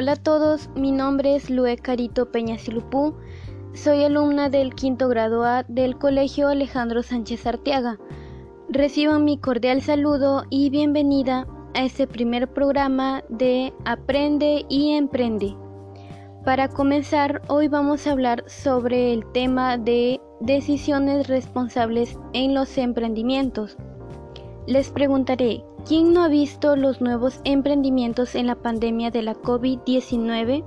Hola a todos, mi nombre es Lue Carito Peña Silupú, soy alumna del quinto grado A del Colegio Alejandro Sánchez Arteaga. Reciban mi cordial saludo y bienvenida a este primer programa de Aprende y Emprende. Para comenzar, hoy vamos a hablar sobre el tema de decisiones responsables en los emprendimientos. Les preguntaré, ¿quién no ha visto los nuevos emprendimientos en la pandemia de la COVID-19?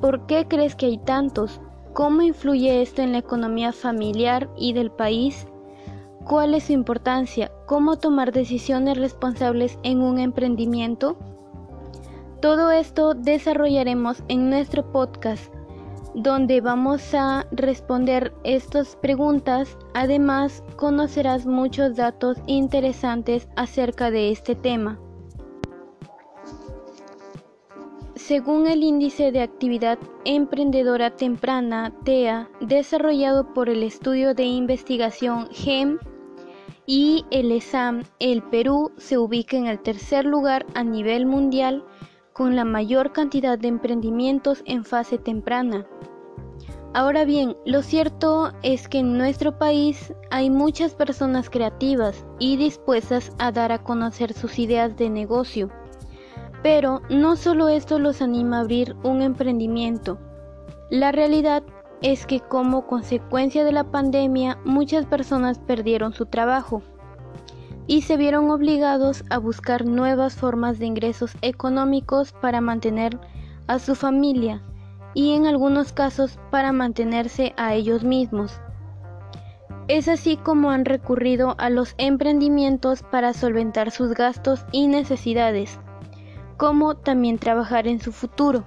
¿Por qué crees que hay tantos? ¿Cómo influye esto en la economía familiar y del país? ¿Cuál es su importancia? ¿Cómo tomar decisiones responsables en un emprendimiento? Todo esto desarrollaremos en nuestro podcast, donde vamos a responder estas preguntas. Además, conocerás muchos datos interesantes acerca de este tema. Según el Índice de Actividad Emprendedora Temprana, TEA, desarrollado por el Estudio de Investigación GEM y el ESAM, el Perú se ubica en el tercer lugar a nivel mundial con la mayor cantidad de emprendimientos en fase temprana. Ahora bien, lo cierto es que en nuestro país hay muchas personas creativas y dispuestas a dar a conocer sus ideas de negocio. Pero no solo esto los anima a abrir un emprendimiento. La realidad es que como consecuencia de la pandemia muchas personas perdieron su trabajo y se vieron obligados a buscar nuevas formas de ingresos económicos para mantener a su familia y en algunos casos para mantenerse a ellos mismos. Es así como han recurrido a los emprendimientos para solventar sus gastos y necesidades, como también trabajar en su futuro.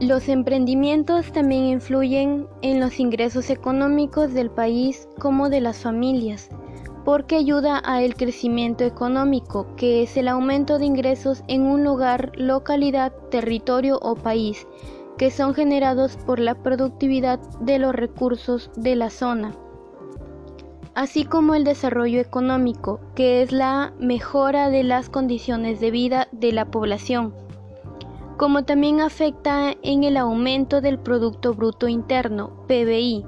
Los emprendimientos también influyen en los ingresos económicos del país como de las familias porque ayuda a el crecimiento económico, que es el aumento de ingresos en un lugar, localidad, territorio o país, que son generados por la productividad de los recursos de la zona, así como el desarrollo económico, que es la mejora de las condiciones de vida de la población, como también afecta en el aumento del Producto Bruto Interno, PBI,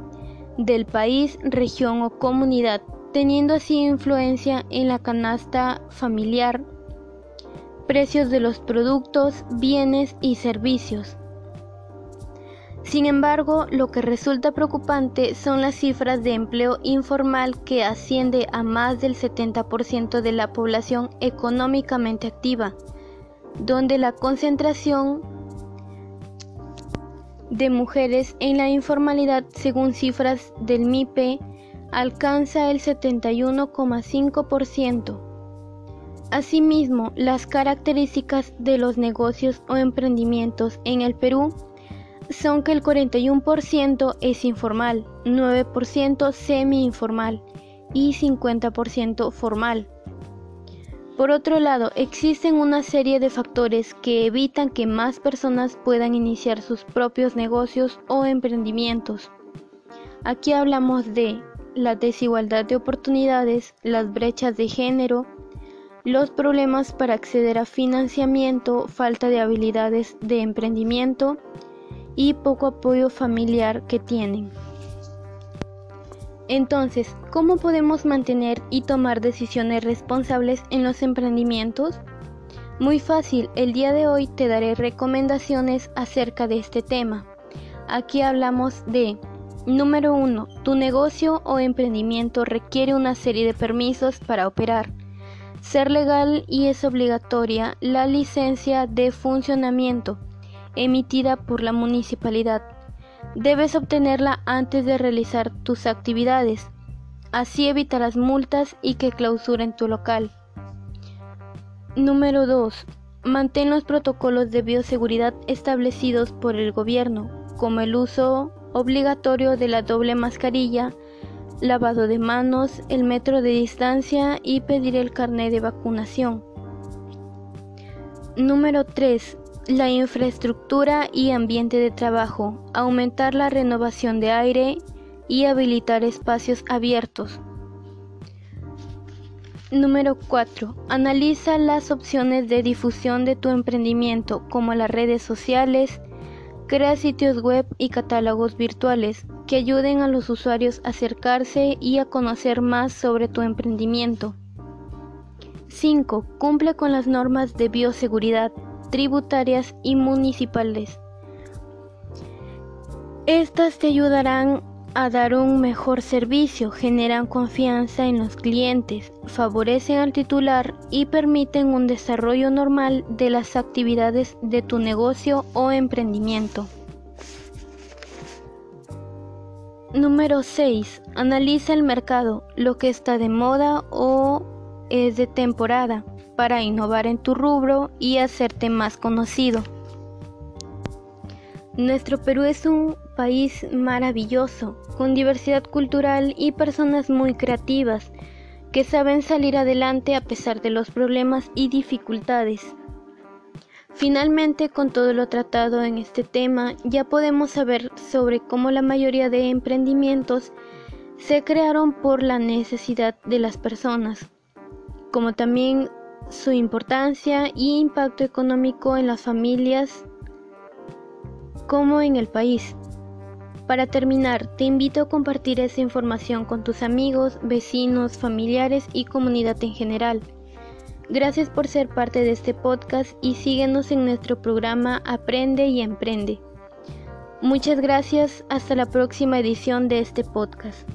del país, región o comunidad teniendo así influencia en la canasta familiar, precios de los productos, bienes y servicios. Sin embargo, lo que resulta preocupante son las cifras de empleo informal que asciende a más del 70% de la población económicamente activa, donde la concentración de mujeres en la informalidad, según cifras del MIPE, alcanza el 71,5%. Asimismo, las características de los negocios o emprendimientos en el Perú son que el 41% es informal, 9% semi-informal y 50% formal. Por otro lado, existen una serie de factores que evitan que más personas puedan iniciar sus propios negocios o emprendimientos. Aquí hablamos de la desigualdad de oportunidades, las brechas de género, los problemas para acceder a financiamiento, falta de habilidades de emprendimiento y poco apoyo familiar que tienen. Entonces, ¿cómo podemos mantener y tomar decisiones responsables en los emprendimientos? Muy fácil, el día de hoy te daré recomendaciones acerca de este tema. Aquí hablamos de Número 1. Tu negocio o emprendimiento requiere una serie de permisos para operar. Ser legal y es obligatoria la licencia de funcionamiento emitida por la municipalidad. Debes obtenerla antes de realizar tus actividades. Así evitarás multas y que clausuren tu local. Número 2. Mantén los protocolos de bioseguridad establecidos por el gobierno, como el uso obligatorio de la doble mascarilla, lavado de manos, el metro de distancia y pedir el carnet de vacunación. Número 3. La infraestructura y ambiente de trabajo. Aumentar la renovación de aire y habilitar espacios abiertos. Número 4. Analiza las opciones de difusión de tu emprendimiento como las redes sociales. Crea sitios web y catálogos virtuales que ayuden a los usuarios a acercarse y a conocer más sobre tu emprendimiento. 5. Cumple con las normas de bioseguridad tributarias y municipales. Estas te ayudarán a dar un mejor servicio, generan confianza en los clientes, favorecen al titular y permiten un desarrollo normal de las actividades de tu negocio o emprendimiento. Número 6. Analiza el mercado, lo que está de moda o es de temporada, para innovar en tu rubro y hacerte más conocido. Nuestro Perú es un país maravilloso, con diversidad cultural y personas muy creativas, que saben salir adelante a pesar de los problemas y dificultades. Finalmente, con todo lo tratado en este tema, ya podemos saber sobre cómo la mayoría de emprendimientos se crearon por la necesidad de las personas, como también su importancia y impacto económico en las familias como en el país. Para terminar, te invito a compartir esa información con tus amigos, vecinos, familiares y comunidad en general. Gracias por ser parte de este podcast y síguenos en nuestro programa Aprende y Emprende. Muchas gracias, hasta la próxima edición de este podcast.